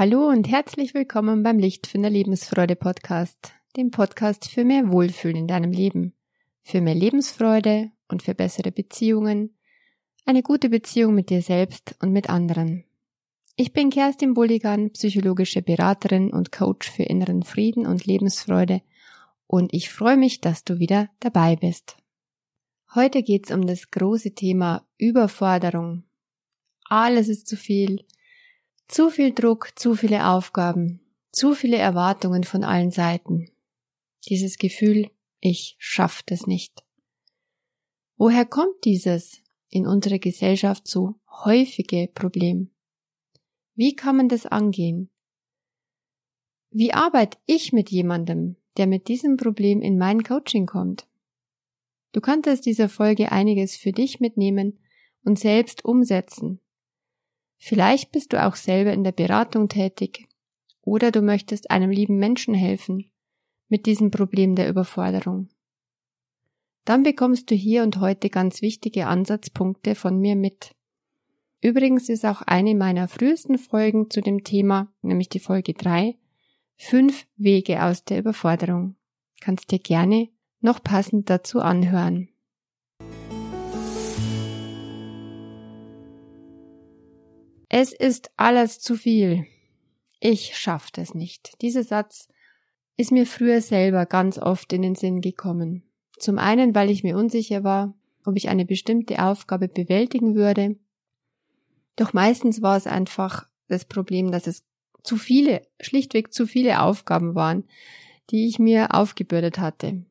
Hallo und herzlich willkommen beim Lichtfinder Lebensfreude Podcast, dem Podcast für mehr Wohlfühlen in deinem Leben, für mehr Lebensfreude und für bessere Beziehungen, eine gute Beziehung mit dir selbst und mit anderen. Ich bin Kerstin Bulligan, psychologische Beraterin und Coach für inneren Frieden und Lebensfreude und ich freue mich, dass du wieder dabei bist. Heute geht's um das große Thema Überforderung. Alles ist zu viel, zu viel Druck, zu viele Aufgaben, zu viele Erwartungen von allen Seiten. Dieses Gefühl, ich schaff das nicht. Woher kommt dieses in unserer Gesellschaft so häufige Problem? Wie kann man das angehen? Wie arbeite ich mit jemandem, der mit diesem Problem in mein Coaching kommt? Du kannst aus dieser Folge einiges für dich mitnehmen und selbst umsetzen. Vielleicht bist du auch selber in der Beratung tätig oder du möchtest einem lieben Menschen helfen mit diesem Problem der Überforderung. Dann bekommst du hier und heute ganz wichtige Ansatzpunkte von mir mit. Übrigens ist auch eine meiner frühesten Folgen zu dem Thema, nämlich die Folge 3, fünf Wege aus der Überforderung. Kannst dir gerne noch passend dazu anhören. Es ist alles zu viel. Ich schaff das nicht. Dieser Satz ist mir früher selber ganz oft in den Sinn gekommen. Zum einen, weil ich mir unsicher war, ob ich eine bestimmte Aufgabe bewältigen würde. Doch meistens war es einfach das Problem, dass es zu viele, schlichtweg zu viele Aufgaben waren, die ich mir aufgebürdet hatte.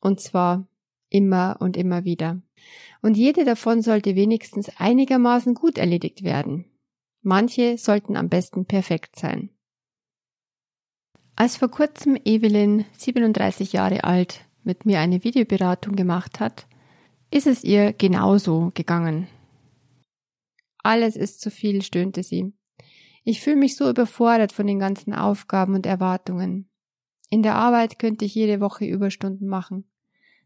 Und zwar immer und immer wieder. Und jede davon sollte wenigstens einigermaßen gut erledigt werden. Manche sollten am besten perfekt sein. Als vor kurzem Evelyn, 37 Jahre alt, mit mir eine Videoberatung gemacht hat, ist es ihr genauso gegangen. Alles ist zu viel, stöhnte sie. Ich fühle mich so überfordert von den ganzen Aufgaben und Erwartungen. In der Arbeit könnte ich jede Woche Überstunden machen.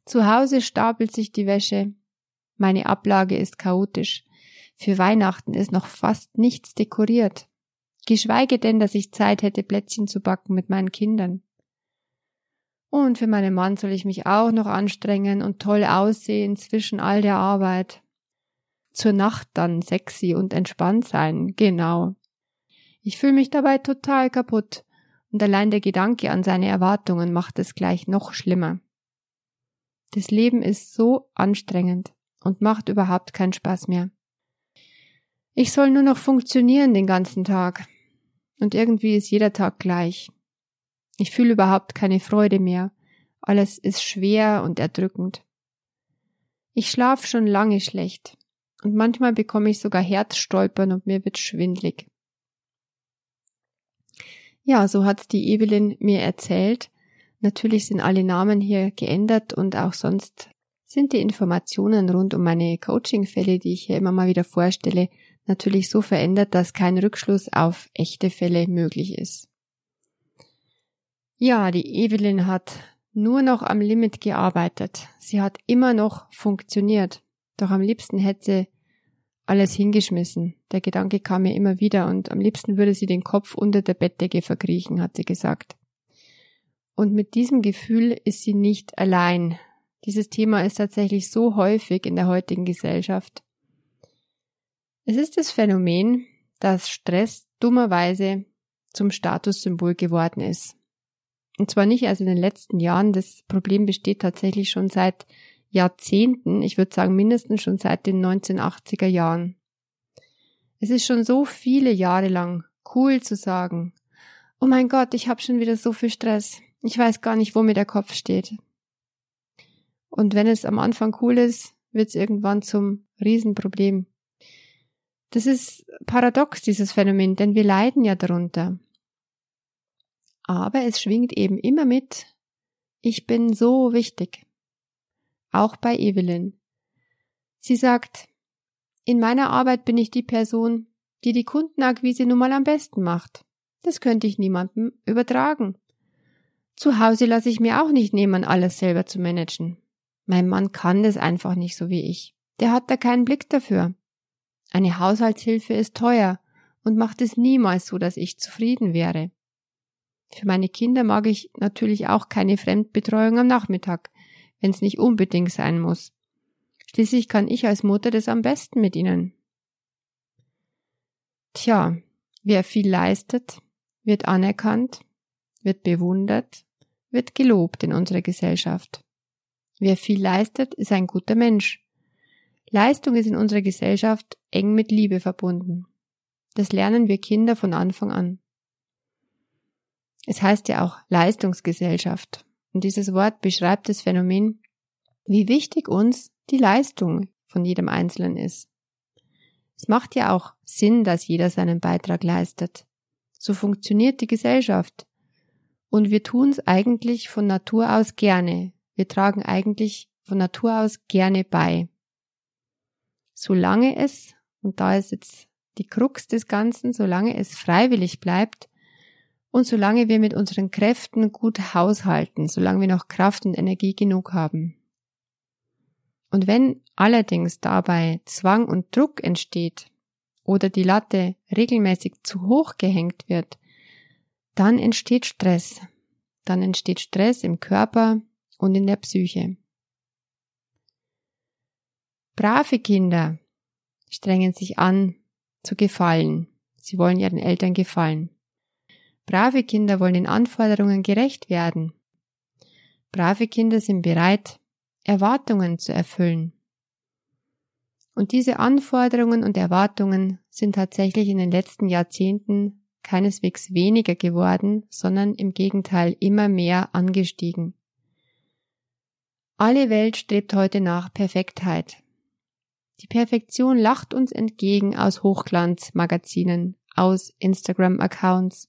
Zu Hause stapelt sich die Wäsche. Meine Ablage ist chaotisch. Für Weihnachten ist noch fast nichts dekoriert. Geschweige denn, dass ich Zeit hätte, Plätzchen zu backen mit meinen Kindern. Und für meinen Mann soll ich mich auch noch anstrengen und toll aussehen zwischen all der Arbeit. Zur Nacht dann sexy und entspannt sein, genau. Ich fühle mich dabei total kaputt, und allein der Gedanke an seine Erwartungen macht es gleich noch schlimmer. Das Leben ist so anstrengend und macht überhaupt keinen Spaß mehr. Ich soll nur noch funktionieren den ganzen Tag. Und irgendwie ist jeder Tag gleich. Ich fühle überhaupt keine Freude mehr. Alles ist schwer und erdrückend. Ich schlaf schon lange schlecht. Und manchmal bekomme ich sogar Herzstolpern und mir wird schwindlig. Ja, so hat die Evelyn mir erzählt. Natürlich sind alle Namen hier geändert und auch sonst sind die Informationen rund um meine Coaching-Fälle, die ich hier immer mal wieder vorstelle, natürlich so verändert, dass kein Rückschluss auf echte Fälle möglich ist. Ja, die Evelyn hat nur noch am Limit gearbeitet. Sie hat immer noch funktioniert. Doch am liebsten hätte alles hingeschmissen. Der Gedanke kam mir immer wieder und am liebsten würde sie den Kopf unter der Bettdecke verkriechen, hat sie gesagt. Und mit diesem Gefühl ist sie nicht allein. Dieses Thema ist tatsächlich so häufig in der heutigen Gesellschaft. Es ist das Phänomen, dass Stress dummerweise zum Statussymbol geworden ist. Und zwar nicht erst in den letzten Jahren, das Problem besteht tatsächlich schon seit Jahrzehnten, ich würde sagen mindestens schon seit den 1980er Jahren. Es ist schon so viele Jahre lang cool zu sagen, oh mein Gott, ich habe schon wieder so viel Stress, ich weiß gar nicht, wo mir der Kopf steht. Und wenn es am Anfang cool ist, wird es irgendwann zum Riesenproblem. Das ist paradox, dieses Phänomen, denn wir leiden ja darunter. Aber es schwingt eben immer mit, ich bin so wichtig. Auch bei Evelyn. Sie sagt, in meiner Arbeit bin ich die Person, die die Kundenakquise nun mal am besten macht. Das könnte ich niemandem übertragen. Zu Hause lasse ich mir auch nicht nehmen, alles selber zu managen. Mein Mann kann das einfach nicht so wie ich. Der hat da keinen Blick dafür. Eine Haushaltshilfe ist teuer und macht es niemals so, dass ich zufrieden wäre. Für meine Kinder mag ich natürlich auch keine Fremdbetreuung am Nachmittag, wenn es nicht unbedingt sein muss. Schließlich kann ich als Mutter das am besten mit ihnen. Tja, wer viel leistet, wird anerkannt, wird bewundert, wird gelobt in unserer Gesellschaft. Wer viel leistet, ist ein guter Mensch. Leistung ist in unserer Gesellschaft eng mit Liebe verbunden. Das lernen wir Kinder von Anfang an. Es heißt ja auch Leistungsgesellschaft. Und dieses Wort beschreibt das Phänomen, wie wichtig uns die Leistung von jedem Einzelnen ist. Es macht ja auch Sinn, dass jeder seinen Beitrag leistet. So funktioniert die Gesellschaft. Und wir tun es eigentlich von Natur aus gerne. Wir tragen eigentlich von Natur aus gerne bei. Solange es, und da ist jetzt die Krux des Ganzen, solange es freiwillig bleibt, und solange wir mit unseren Kräften gut haushalten, solange wir noch Kraft und Energie genug haben. Und wenn allerdings dabei Zwang und Druck entsteht oder die Latte regelmäßig zu hoch gehängt wird, dann entsteht Stress. Dann entsteht Stress im Körper und in der Psyche. Brave Kinder strengen sich an zu gefallen. Sie wollen ihren Eltern gefallen. Brave Kinder wollen den Anforderungen gerecht werden. Brave Kinder sind bereit, Erwartungen zu erfüllen. Und diese Anforderungen und Erwartungen sind tatsächlich in den letzten Jahrzehnten keineswegs weniger geworden, sondern im Gegenteil immer mehr angestiegen. Alle Welt strebt heute nach Perfektheit. Die Perfektion lacht uns entgegen aus Hochglanzmagazinen, aus Instagram-Accounts,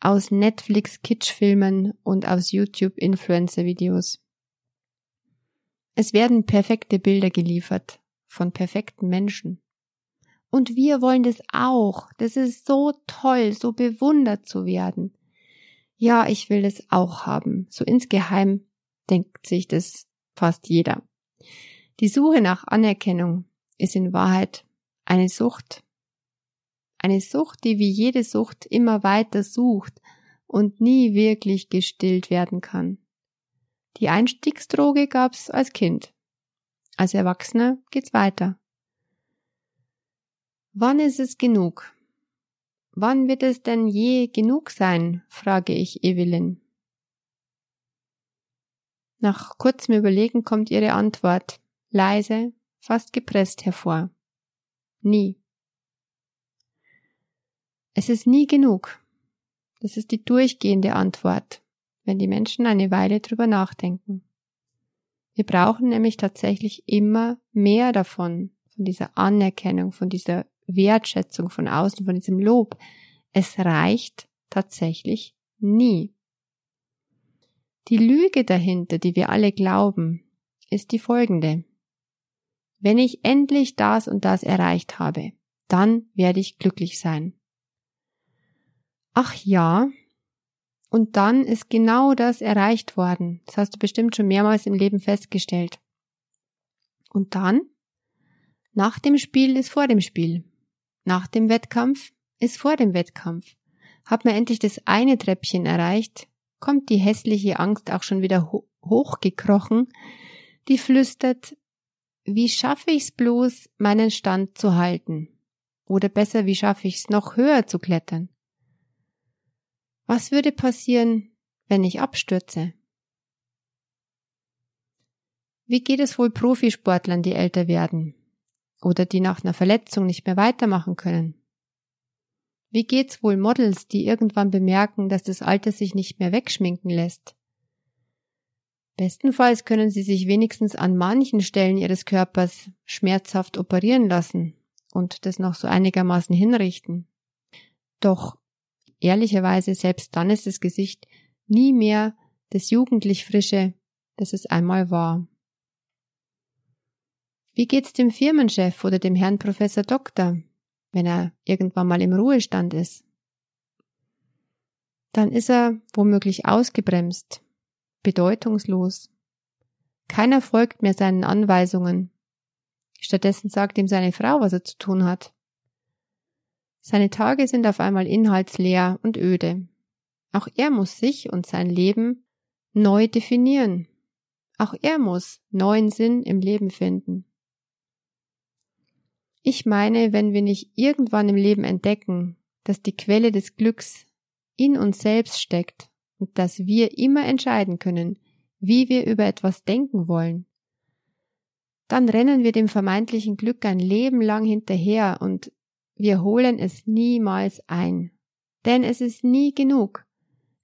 aus Netflix-Kitschfilmen und aus YouTube-Influencer-Videos. Es werden perfekte Bilder geliefert von perfekten Menschen. Und wir wollen das auch. Das ist so toll, so bewundert zu werden. Ja, ich will das auch haben. So insgeheim denkt sich das fast jeder. Die Suche nach Anerkennung ist in Wahrheit eine Sucht, eine Sucht, die wie jede Sucht immer weiter sucht und nie wirklich gestillt werden kann. Die Einstiegsdroge gab's als Kind. Als Erwachsener geht's weiter. Wann ist es genug? Wann wird es denn je genug sein? frage ich Evelyn. Nach kurzem Überlegen kommt ihre Antwort, leise, fast gepresst hervor. Nie. Es ist nie genug. Das ist die durchgehende Antwort, wenn die Menschen eine Weile drüber nachdenken. Wir brauchen nämlich tatsächlich immer mehr davon, von dieser Anerkennung, von dieser Wertschätzung von außen, von diesem Lob. Es reicht tatsächlich nie. Die Lüge dahinter, die wir alle glauben, ist die folgende. Wenn ich endlich das und das erreicht habe, dann werde ich glücklich sein. Ach ja, und dann ist genau das erreicht worden. Das hast du bestimmt schon mehrmals im Leben festgestellt. Und dann? Nach dem Spiel ist vor dem Spiel. Nach dem Wettkampf ist vor dem Wettkampf. Hat man endlich das eine Treppchen erreicht, kommt die hässliche Angst auch schon wieder ho hochgekrochen, die flüstert, wie schaffe ich's bloß, meinen Stand zu halten? Oder besser, wie schaffe ich's noch höher zu klettern? Was würde passieren, wenn ich abstürze? Wie geht es wohl Profisportlern, die älter werden oder die nach einer Verletzung nicht mehr weitermachen können? Wie geht's wohl Models, die irgendwann bemerken, dass das Alter sich nicht mehr wegschminken lässt? Bestenfalls können sie sich wenigstens an manchen Stellen ihres Körpers schmerzhaft operieren lassen und das noch so einigermaßen hinrichten. Doch ehrlicherweise selbst dann ist das Gesicht nie mehr das jugendlich frische, das es einmal war. Wie geht's dem Firmenchef oder dem Herrn Professor Doktor, wenn er irgendwann mal im Ruhestand ist? Dann ist er womöglich ausgebremst, bedeutungslos. Keiner folgt mehr seinen Anweisungen. Stattdessen sagt ihm seine Frau, was er zu tun hat. Seine Tage sind auf einmal inhaltsleer und öde. Auch er muss sich und sein Leben neu definieren. Auch er muss neuen Sinn im Leben finden. Ich meine, wenn wir nicht irgendwann im Leben entdecken, dass die Quelle des Glücks in uns selbst steckt dass wir immer entscheiden können, wie wir über etwas denken wollen, dann rennen wir dem vermeintlichen Glück ein Leben lang hinterher und wir holen es niemals ein. Denn es ist nie genug.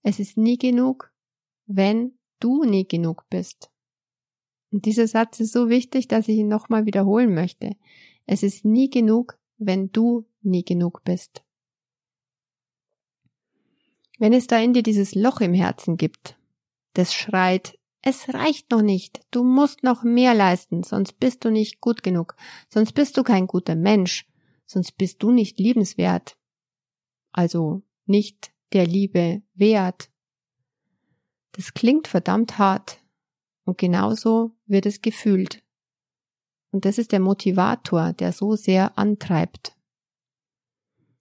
Es ist nie genug, wenn du nie genug bist. Und dieser Satz ist so wichtig, dass ich ihn nochmal wiederholen möchte. Es ist nie genug, wenn du nie genug bist. Wenn es da in dir dieses Loch im Herzen gibt, das schreit, es reicht noch nicht, du musst noch mehr leisten, sonst bist du nicht gut genug, sonst bist du kein guter Mensch, sonst bist du nicht liebenswert, also nicht der Liebe wert. Das klingt verdammt hart und genauso wird es gefühlt. Und das ist der Motivator, der so sehr antreibt.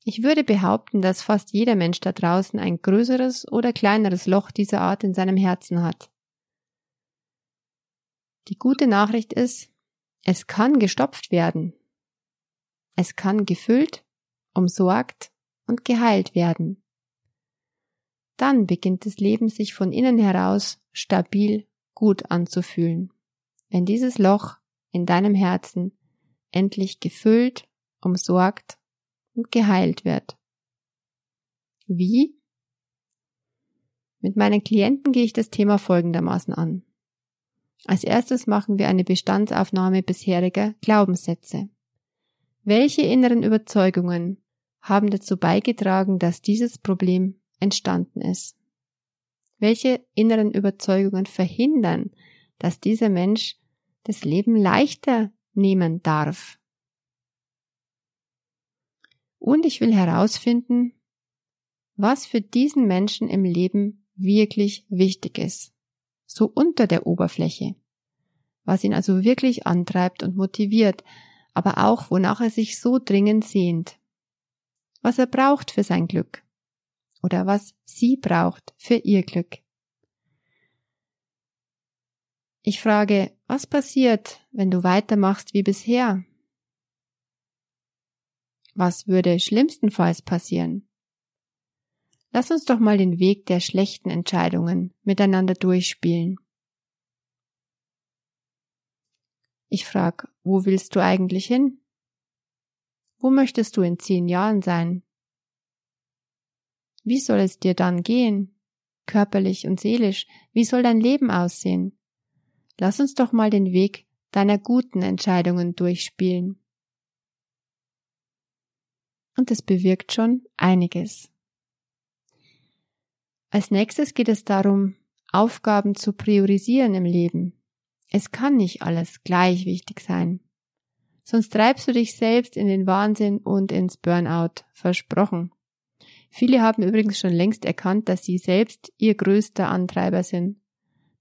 Ich würde behaupten, dass fast jeder Mensch da draußen ein größeres oder kleineres Loch dieser Art in seinem Herzen hat. Die gute Nachricht ist, es kann gestopft werden. Es kann gefüllt, umsorgt und geheilt werden. Dann beginnt das Leben sich von innen heraus stabil gut anzufühlen, wenn dieses Loch in deinem Herzen endlich gefüllt, umsorgt und geheilt wird. Wie? Mit meinen Klienten gehe ich das Thema folgendermaßen an. Als erstes machen wir eine Bestandsaufnahme bisheriger Glaubenssätze. Welche inneren Überzeugungen haben dazu beigetragen, dass dieses Problem entstanden ist? Welche inneren Überzeugungen verhindern, dass dieser Mensch das Leben leichter nehmen darf? Und ich will herausfinden, was für diesen Menschen im Leben wirklich wichtig ist. So unter der Oberfläche. Was ihn also wirklich antreibt und motiviert, aber auch wonach er sich so dringend sehnt. Was er braucht für sein Glück. Oder was sie braucht für ihr Glück. Ich frage, was passiert, wenn du weitermachst wie bisher? Was würde schlimmstenfalls passieren? Lass uns doch mal den Weg der schlechten Entscheidungen miteinander durchspielen. Ich frag, wo willst du eigentlich hin? Wo möchtest du in zehn Jahren sein? Wie soll es dir dann gehen? Körperlich und seelisch? Wie soll dein Leben aussehen? Lass uns doch mal den Weg deiner guten Entscheidungen durchspielen und es bewirkt schon einiges. Als nächstes geht es darum, Aufgaben zu priorisieren im Leben. Es kann nicht alles gleich wichtig sein. Sonst treibst du dich selbst in den Wahnsinn und ins Burnout. Versprochen. Viele haben übrigens schon längst erkannt, dass sie selbst ihr größter Antreiber sind.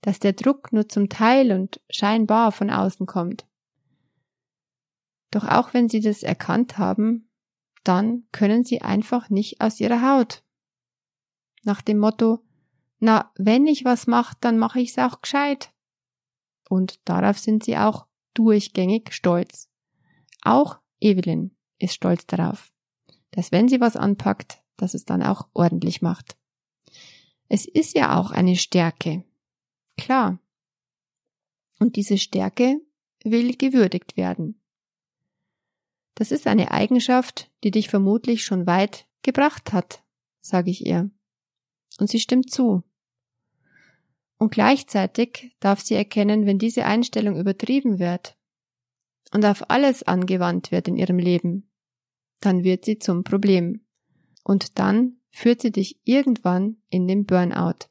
Dass der Druck nur zum Teil und scheinbar von außen kommt. Doch auch wenn sie das erkannt haben, dann können sie einfach nicht aus ihrer Haut. Nach dem Motto, na, wenn ich was mache, dann mache ich's auch gescheit. Und darauf sind sie auch durchgängig stolz. Auch Evelyn ist stolz darauf, dass wenn sie was anpackt, dass es dann auch ordentlich macht. Es ist ja auch eine Stärke. Klar. Und diese Stärke will gewürdigt werden. Das ist eine Eigenschaft, die dich vermutlich schon weit gebracht hat, sage ich ihr. Und sie stimmt zu. Und gleichzeitig darf sie erkennen, wenn diese Einstellung übertrieben wird und auf alles angewandt wird in ihrem Leben, dann wird sie zum Problem. Und dann führt sie dich irgendwann in den Burnout.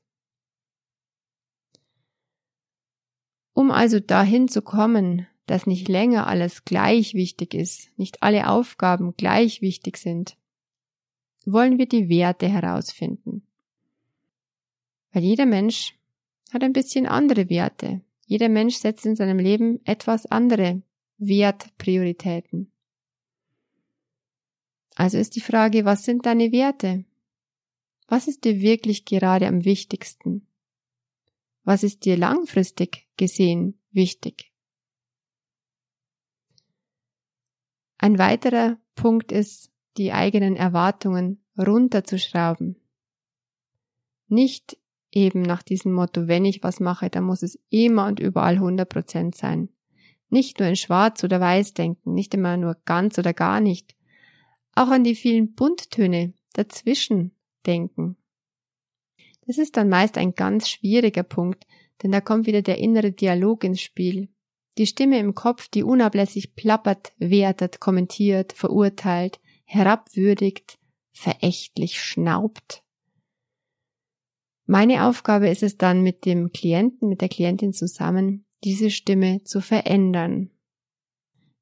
Um also dahin zu kommen, dass nicht länger alles gleich wichtig ist, nicht alle Aufgaben gleich wichtig sind, wollen wir die Werte herausfinden. Weil jeder Mensch hat ein bisschen andere Werte. Jeder Mensch setzt in seinem Leben etwas andere Wertprioritäten. Also ist die Frage, was sind deine Werte? Was ist dir wirklich gerade am wichtigsten? Was ist dir langfristig gesehen wichtig? Ein weiterer Punkt ist, die eigenen Erwartungen runterzuschrauben. Nicht eben nach diesem Motto, wenn ich was mache, dann muss es immer und überall 100 Prozent sein. Nicht nur in schwarz oder weiß denken, nicht immer nur ganz oder gar nicht. Auch an die vielen Bunttöne dazwischen denken. Das ist dann meist ein ganz schwieriger Punkt, denn da kommt wieder der innere Dialog ins Spiel. Die Stimme im Kopf, die unablässig plappert, wertet, kommentiert, verurteilt, herabwürdigt, verächtlich schnaubt. Meine Aufgabe ist es dann mit dem Klienten, mit der Klientin zusammen, diese Stimme zu verändern.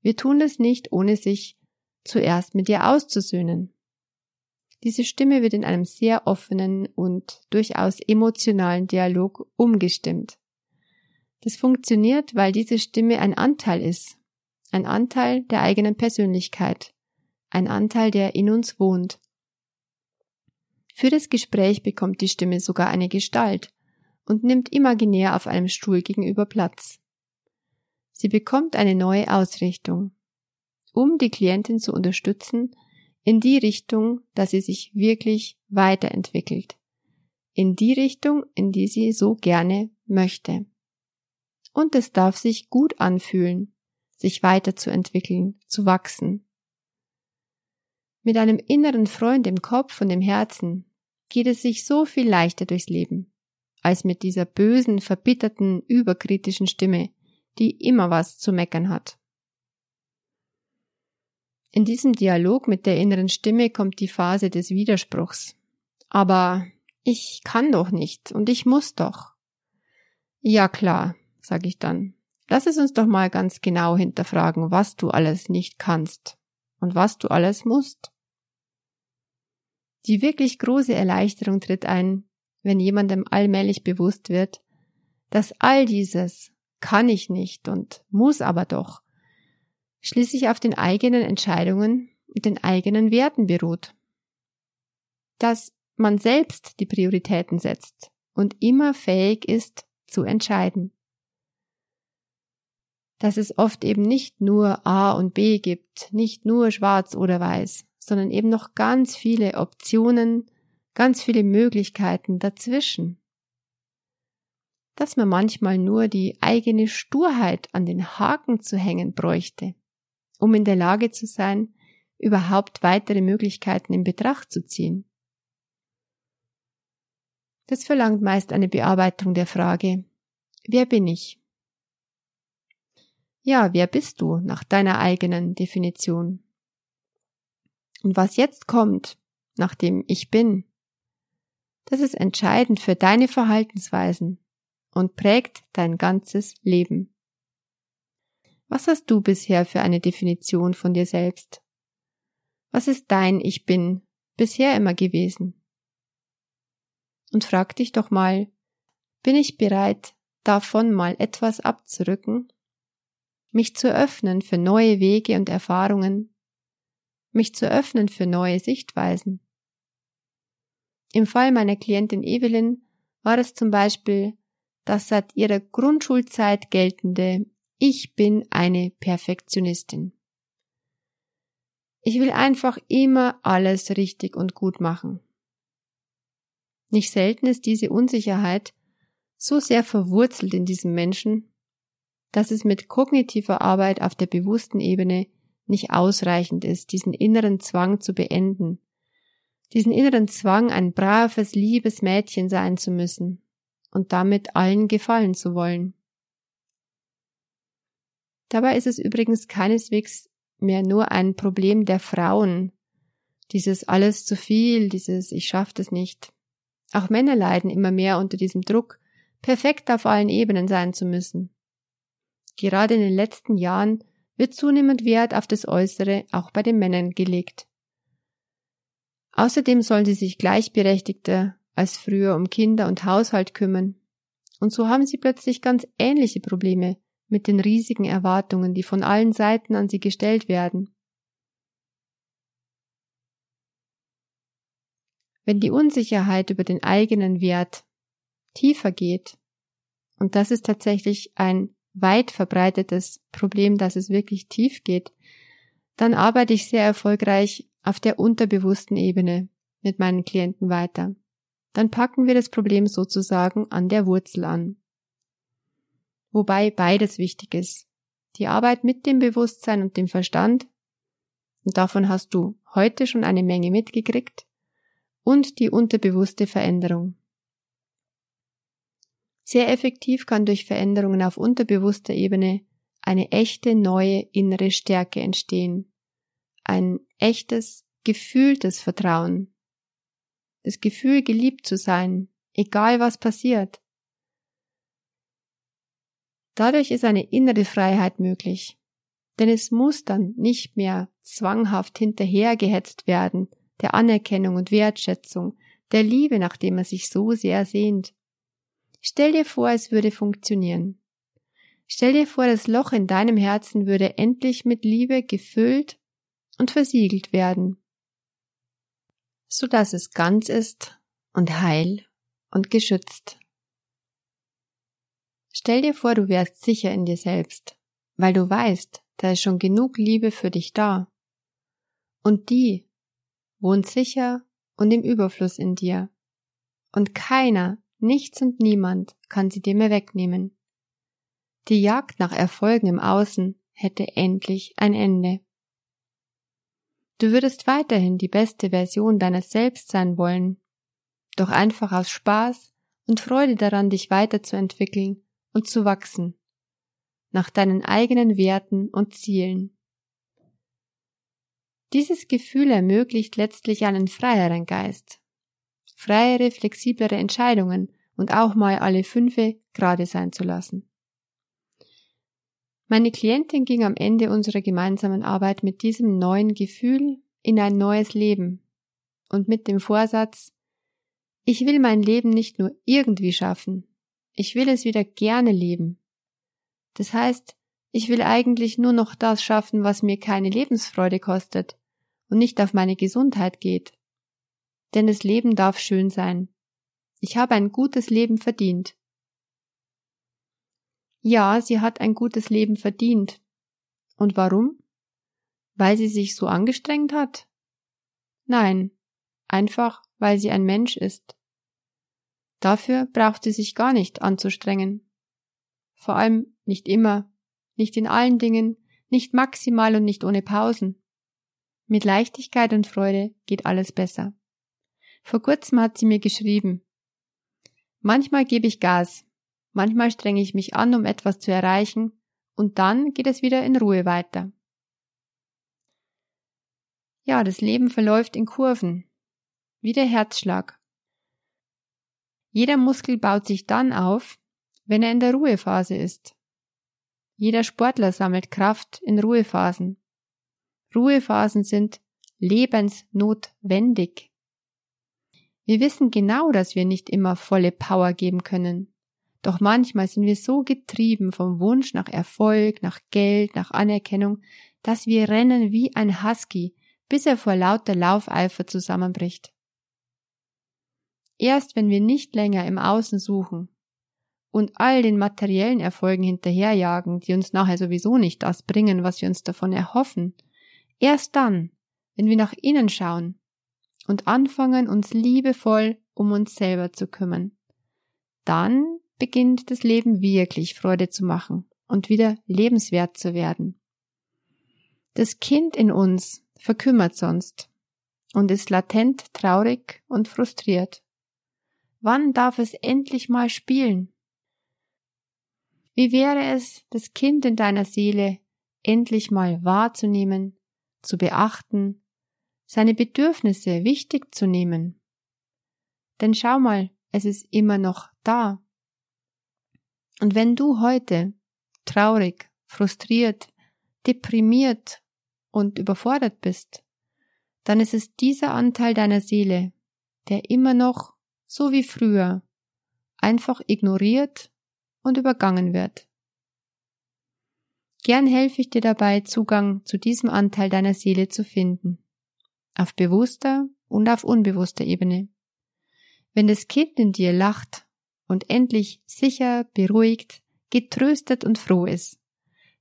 Wir tun das nicht, ohne sich zuerst mit ihr auszusöhnen. Diese Stimme wird in einem sehr offenen und durchaus emotionalen Dialog umgestimmt. Das funktioniert, weil diese Stimme ein Anteil ist, ein Anteil der eigenen Persönlichkeit, ein Anteil, der in uns wohnt. Für das Gespräch bekommt die Stimme sogar eine Gestalt und nimmt imaginär auf einem Stuhl gegenüber Platz. Sie bekommt eine neue Ausrichtung, um die Klientin zu unterstützen, in die Richtung, dass sie sich wirklich weiterentwickelt, in die Richtung, in die sie so gerne möchte. Und es darf sich gut anfühlen, sich weiterzuentwickeln, zu wachsen. Mit einem inneren Freund im Kopf und im Herzen geht es sich so viel leichter durchs Leben, als mit dieser bösen, verbitterten, überkritischen Stimme, die immer was zu meckern hat. In diesem Dialog mit der inneren Stimme kommt die Phase des Widerspruchs. Aber ich kann doch nicht und ich muss doch. Ja klar, sage ich dann. Lass es uns doch mal ganz genau hinterfragen, was du alles nicht kannst und was du alles musst. Die wirklich große Erleichterung tritt ein, wenn jemandem allmählich bewusst wird, dass all dieses kann ich nicht und muss aber doch schließlich auf den eigenen Entscheidungen und den eigenen Werten beruht. Dass man selbst die Prioritäten setzt und immer fähig ist zu entscheiden. Dass es oft eben nicht nur A und B gibt, nicht nur schwarz oder weiß, sondern eben noch ganz viele Optionen, ganz viele Möglichkeiten dazwischen. Dass man manchmal nur die eigene Sturheit an den Haken zu hängen bräuchte um in der Lage zu sein, überhaupt weitere Möglichkeiten in Betracht zu ziehen. Das verlangt meist eine Bearbeitung der Frage, wer bin ich? Ja, wer bist du nach deiner eigenen Definition? Und was jetzt kommt, nach dem Ich bin, das ist entscheidend für deine Verhaltensweisen und prägt dein ganzes Leben. Was hast du bisher für eine Definition von dir selbst? Was ist dein Ich bin bisher immer gewesen? Und frag dich doch mal, bin ich bereit, davon mal etwas abzurücken? Mich zu öffnen für neue Wege und Erfahrungen? Mich zu öffnen für neue Sichtweisen? Im Fall meiner Klientin Evelyn war es zum Beispiel das seit ihrer Grundschulzeit geltende ich bin eine Perfektionistin. Ich will einfach immer alles richtig und gut machen. Nicht selten ist diese Unsicherheit so sehr verwurzelt in diesem Menschen, dass es mit kognitiver Arbeit auf der bewussten Ebene nicht ausreichend ist, diesen inneren Zwang zu beenden, diesen inneren Zwang, ein braves, liebes Mädchen sein zu müssen und damit allen gefallen zu wollen. Dabei ist es übrigens keineswegs mehr nur ein Problem der Frauen. Dieses alles zu viel, dieses ich schaff das nicht. Auch Männer leiden immer mehr unter diesem Druck, perfekt auf allen Ebenen sein zu müssen. Gerade in den letzten Jahren wird zunehmend Wert auf das Äußere auch bei den Männern gelegt. Außerdem sollen sie sich gleichberechtigter als früher um Kinder und Haushalt kümmern. Und so haben sie plötzlich ganz ähnliche Probleme mit den riesigen Erwartungen, die von allen Seiten an sie gestellt werden. wenn die Unsicherheit über den eigenen Wert tiefer geht, und das ist tatsächlich ein weit verbreitetes Problem, dass es wirklich tief geht, dann arbeite ich sehr erfolgreich auf der unterbewussten Ebene mit meinen Klienten weiter. Dann packen wir das Problem sozusagen an der Wurzel an. Wobei beides wichtig ist. Die Arbeit mit dem Bewusstsein und dem Verstand, und davon hast du heute schon eine Menge mitgekriegt, und die unterbewusste Veränderung. Sehr effektiv kann durch Veränderungen auf unterbewusster Ebene eine echte neue innere Stärke entstehen. Ein echtes, gefühltes Vertrauen. Das Gefühl, geliebt zu sein, egal was passiert. Dadurch ist eine innere Freiheit möglich. Denn es muss dann nicht mehr zwanghaft hinterhergehetzt werden, der Anerkennung und Wertschätzung, der Liebe, nach dem er sich so sehr sehnt. Stell dir vor, es würde funktionieren. Stell dir vor, das Loch in deinem Herzen würde endlich mit Liebe gefüllt und versiegelt werden, so dass es ganz ist und heil und geschützt. Stell dir vor, du wärst sicher in dir selbst, weil du weißt, da ist schon genug Liebe für dich da. Und die wohnt sicher und im Überfluss in dir. Und keiner Nichts und niemand kann sie dir mehr wegnehmen. Die Jagd nach Erfolgen im Außen hätte endlich ein Ende. Du würdest weiterhin die beste Version deines Selbst sein wollen, doch einfach aus Spaß und Freude daran, dich weiterzuentwickeln und zu wachsen, nach deinen eigenen Werten und Zielen. Dieses Gefühl ermöglicht letztlich einen freieren Geist, freiere, flexiblere Entscheidungen und auch mal alle fünfe gerade sein zu lassen. Meine Klientin ging am Ende unserer gemeinsamen Arbeit mit diesem neuen Gefühl in ein neues Leben und mit dem Vorsatz, ich will mein Leben nicht nur irgendwie schaffen, ich will es wieder gerne leben. Das heißt, ich will eigentlich nur noch das schaffen, was mir keine Lebensfreude kostet und nicht auf meine Gesundheit geht denn das Leben darf schön sein. Ich habe ein gutes Leben verdient. Ja, sie hat ein gutes Leben verdient. Und warum? Weil sie sich so angestrengt hat? Nein, einfach weil sie ein Mensch ist. Dafür braucht sie sich gar nicht anzustrengen. Vor allem nicht immer, nicht in allen Dingen, nicht maximal und nicht ohne Pausen. Mit Leichtigkeit und Freude geht alles besser. Vor kurzem hat sie mir geschrieben. Manchmal gebe ich Gas, manchmal strenge ich mich an, um etwas zu erreichen, und dann geht es wieder in Ruhe weiter. Ja, das Leben verläuft in Kurven, wie der Herzschlag. Jeder Muskel baut sich dann auf, wenn er in der Ruhephase ist. Jeder Sportler sammelt Kraft in Ruhephasen. Ruhephasen sind lebensnotwendig. Wir wissen genau, dass wir nicht immer volle Power geben können. Doch manchmal sind wir so getrieben vom Wunsch nach Erfolg, nach Geld, nach Anerkennung, dass wir rennen wie ein Husky, bis er vor lauter Laufeifer zusammenbricht. Erst wenn wir nicht länger im Außen suchen und all den materiellen Erfolgen hinterherjagen, die uns nachher sowieso nicht das bringen, was wir uns davon erhoffen, erst dann, wenn wir nach innen schauen, und anfangen, uns liebevoll um uns selber zu kümmern. Dann beginnt das Leben wirklich Freude zu machen und wieder lebenswert zu werden. Das Kind in uns verkümmert sonst und ist latent traurig und frustriert. Wann darf es endlich mal spielen? Wie wäre es, das Kind in deiner Seele endlich mal wahrzunehmen, zu beachten seine Bedürfnisse wichtig zu nehmen. Denn schau mal, es ist immer noch da. Und wenn du heute traurig, frustriert, deprimiert und überfordert bist, dann ist es dieser Anteil deiner Seele, der immer noch, so wie früher, einfach ignoriert und übergangen wird. Gern helfe ich dir dabei, Zugang zu diesem Anteil deiner Seele zu finden auf bewusster und auf unbewusster Ebene. Wenn das Kind in dir lacht und endlich sicher, beruhigt, getröstet und froh ist,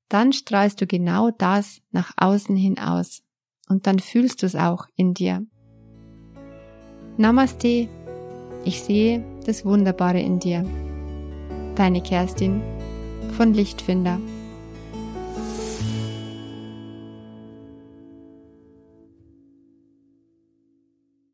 dann strahlst du genau das nach außen hin aus. Und dann fühlst du es auch in dir. Namaste. Ich sehe das Wunderbare in dir. Deine Kerstin von Lichtfinder.